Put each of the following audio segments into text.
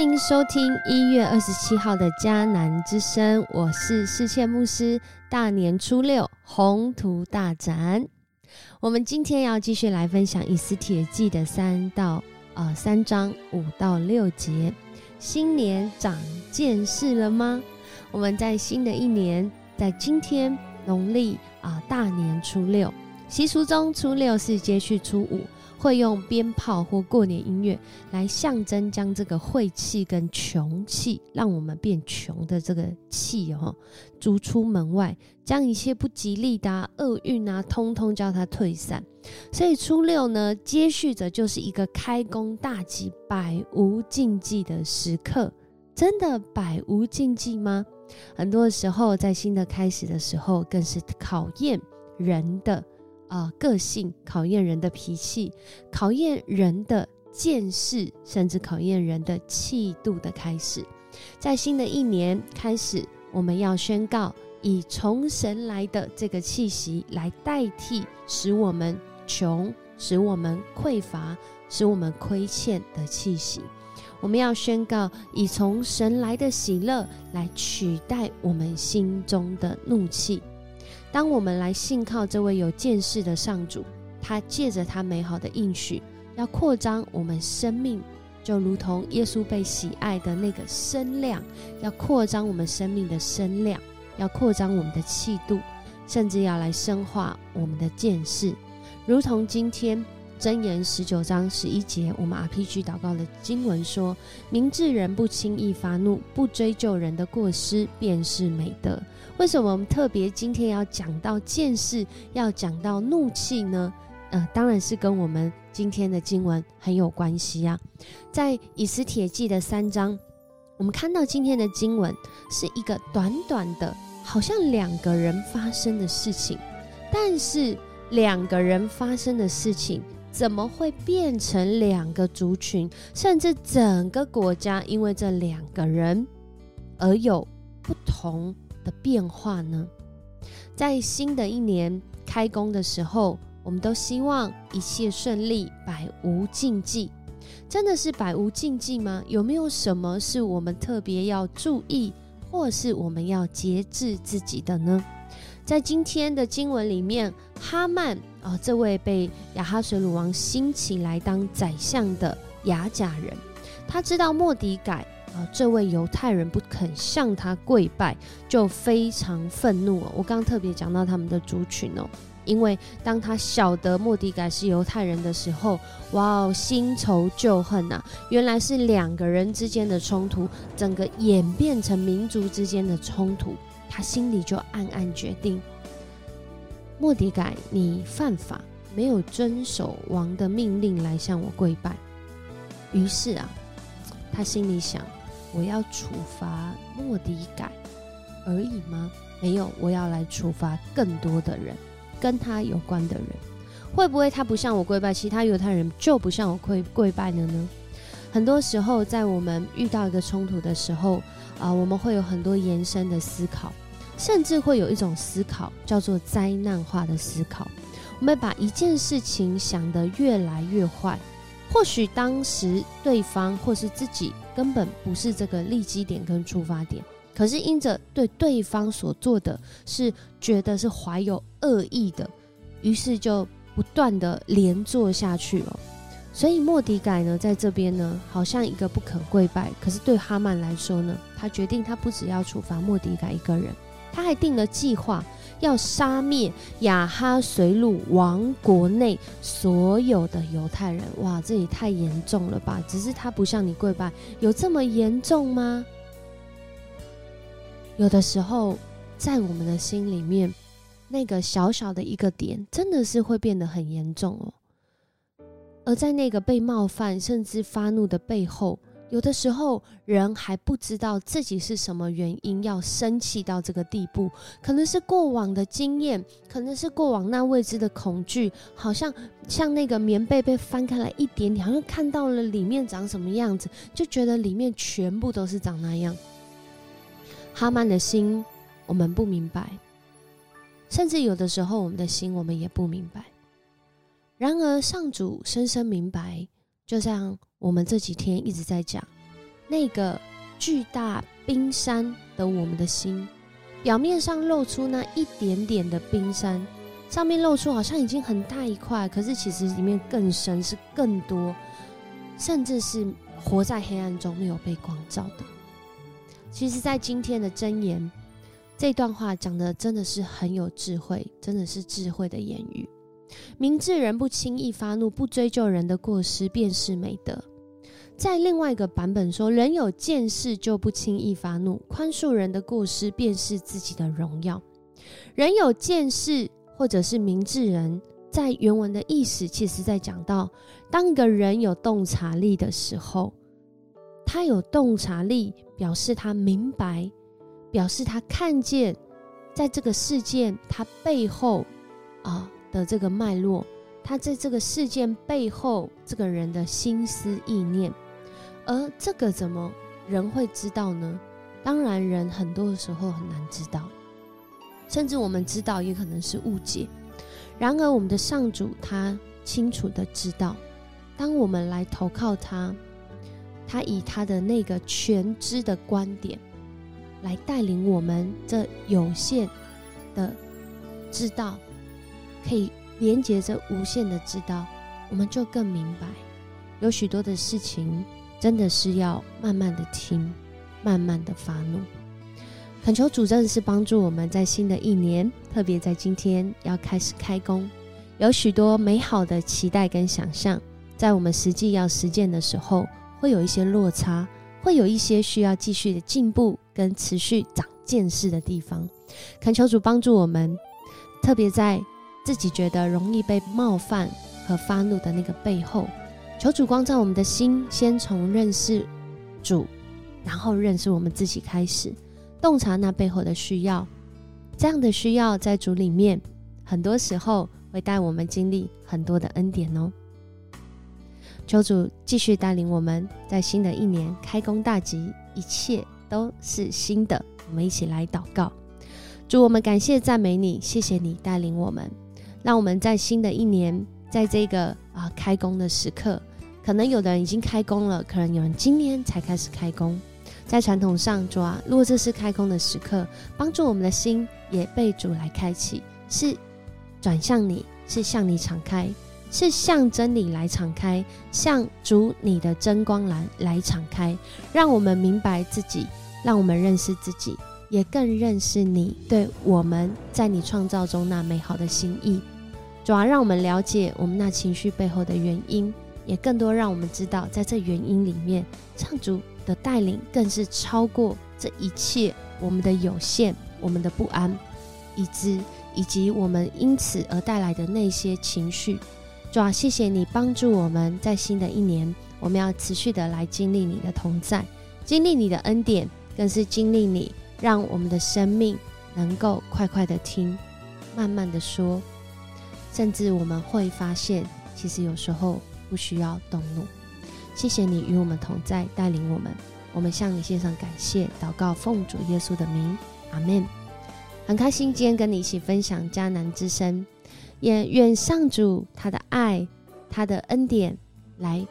欢迎收听一月二十七号的迦南之声，我是世界牧师。大年初六，宏图大展。我们今天要继续来分享《以斯帖记》的三到呃三章五到六节。新年长见识了吗？我们在新的一年，在今天农历啊大年初六，习俗中初六是接续初五。会用鞭炮或过年音乐来象征将这个晦气跟穷气，让我们变穷的这个气哦，逐出门外，将一切不吉利的厄运啊，通通叫它退散。所以初六呢，接续着就是一个开工大吉、百无禁忌的时刻。真的百无禁忌吗？很多时候在新的开始的时候，更是考验人的。啊，个性考验人的脾气，考验人的见识，甚至考验人的气度的开始。在新的一年开始，我们要宣告以从神来的这个气息来代替使我们穷、使我们匮乏、使我们亏欠的气息。我们要宣告以从神来的喜乐来取代我们心中的怒气。当我们来信靠这位有见识的上主，他借着他美好的应许，要扩张我们生命，就如同耶稣被喜爱的那个声量，要扩张我们生命的声量，要扩张我们的气度，甚至要来深化我们的见识，如同今天。箴言十九章十一节，我们 RPG 祷告的经文说：“明智人不轻易发怒，不追究人的过失，便是美德。”为什么我们特别今天要讲到见识，要讲到怒气呢？呃，当然是跟我们今天的经文很有关系啊。在以斯帖记的三章，我们看到今天的经文是一个短短的，好像两个人发生的事情，但是两个人发生的事情。怎么会变成两个族群，甚至整个国家因为这两个人而有不同的变化呢？在新的一年开工的时候，我们都希望一切顺利，百无禁忌。真的是百无禁忌吗？有没有什么是我们特别要注意，或是我们要节制自己的呢？在今天的经文里面，哈曼啊，这位被亚哈水鲁王兴起来当宰相的雅甲人，他知道莫迪改啊，这位犹太人不肯向他跪拜，就非常愤怒哦。我刚特别讲到他们的族群哦，因为当他晓得莫迪改是犹太人的时候，哇哦，新仇旧恨呐，原来是两个人之间的冲突，整个演变成民族之间的冲突。心里就暗暗决定：莫迪改，你犯法，没有遵守王的命令来向我跪拜。于是啊，他心里想：我要处罚莫迪改而已吗？没有，我要来处罚更多的人，跟他有关的人。会不会他不向我跪拜，其他犹太人就不向我跪跪拜了呢？很多时候，在我们遇到一个冲突的时候，啊，我们会有很多延伸的思考。甚至会有一种思考，叫做灾难化的思考。我们把一件事情想得越来越坏，或许当时对方或是自己根本不是这个立基点跟出发点，可是因着对对方所做的是觉得是怀有恶意的，于是就不断的连做下去了。所以莫迪改呢，在这边呢，好像一个不肯跪拜，可是对哈曼来说呢，他决定他不只要处罚莫迪改一个人。他还定了计划，要杀灭亚哈随鲁王国内所有的犹太人。哇，这也太严重了吧！只是他不向你跪拜，有这么严重吗？有的时候，在我们的心里面，那个小小的一个点，真的是会变得很严重哦。而在那个被冒犯甚至发怒的背后。有的时候，人还不知道自己是什么原因要生气到这个地步，可能是过往的经验，可能是过往那未知的恐惧，好像像那个棉被被翻开来一点点，好像看到了里面长什么样子，就觉得里面全部都是长那样。哈曼的心，我们不明白，甚至有的时候，我们的心我们也不明白。然而，上主深深明白，就像。我们这几天一直在讲，那个巨大冰山的我们的心，表面上露出那一点点的冰山，上面露出好像已经很大一块，可是其实里面更深，是更多，甚至是活在黑暗中没有被光照的。其实，在今天的箴言这段话讲的真的是很有智慧，真的是智慧的言语。明智人不轻易发怒，不追究人的过失，便是美德。在另外一个版本说，人有见识就不轻易发怒，宽恕人的过失，便是自己的荣耀。人有见识，或者是明智人，在原文的意思，其实在讲到，当一个人有洞察力的时候，他有洞察力，表示他明白，表示他看见，在这个事件他背后啊。的这个脉络，他在这个事件背后，这个人的心思意念，而这个怎么人会知道呢？当然，人很多的时候很难知道，甚至我们知道也可能是误解。然而，我们的上主他清楚的知道，当我们来投靠他，他以他的那个全知的观点来带领我们这有限的知道。可以连接着无限的知道，我们就更明白，有许多的事情真的是要慢慢的听，慢慢的发怒。恳求主真的是帮助我们在新的一年，特别在今天要开始开工，有许多美好的期待跟想象，在我们实际要实践的时候，会有一些落差，会有一些需要继续的进步跟持续长见识的地方。恳求主帮助我们，特别在。自己觉得容易被冒犯和发怒的那个背后，求主光照我们的心，先从认识主，然后认识我们自己开始，洞察那背后的需要。这样的需要在主里面，很多时候会带我们经历很多的恩典哦。求主继续带领我们在新的一年开工大吉，一切都是新的。我们一起来祷告，主我们感谢赞美你，谢谢你带领我们。让我们在新的一年，在这个啊开工的时刻，可能有的人已经开工了，可能有人今年才开始开工。在传统上，主啊，如果这是开工的时刻，帮助我们的心也被主来开启，是转向你，是向你敞开，是向真理来敞开，向主你的真光来来敞开，让我们明白自己，让我们认识自己。也更认识你对我们在你创造中那美好的心意，主要让我们了解我们那情绪背后的原因，也更多让我们知道，在这原因里面，唱主的带领更是超过这一切我们的有限、我们的不安，以及以及我们因此而带来的那些情绪。主要谢谢你帮助我们在新的一年，我们要持续的来经历你的同在，经历你的恩典，更是经历你。让我们的生命能够快快的听，慢慢的说，甚至我们会发现，其实有时候不需要动怒。谢谢你与我们同在，带领我们。我们向你献上感谢，祷告奉主耶稣的名，阿门。很开心今天跟你一起分享迦南之声，也愿上主他的爱、他的恩典来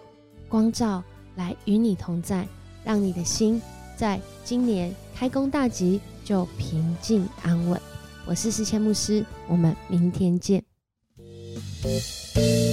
光照，来与你同在，让你的心在今年。开工大吉，就平静安稳。我是四千牧师，我们明天见。Música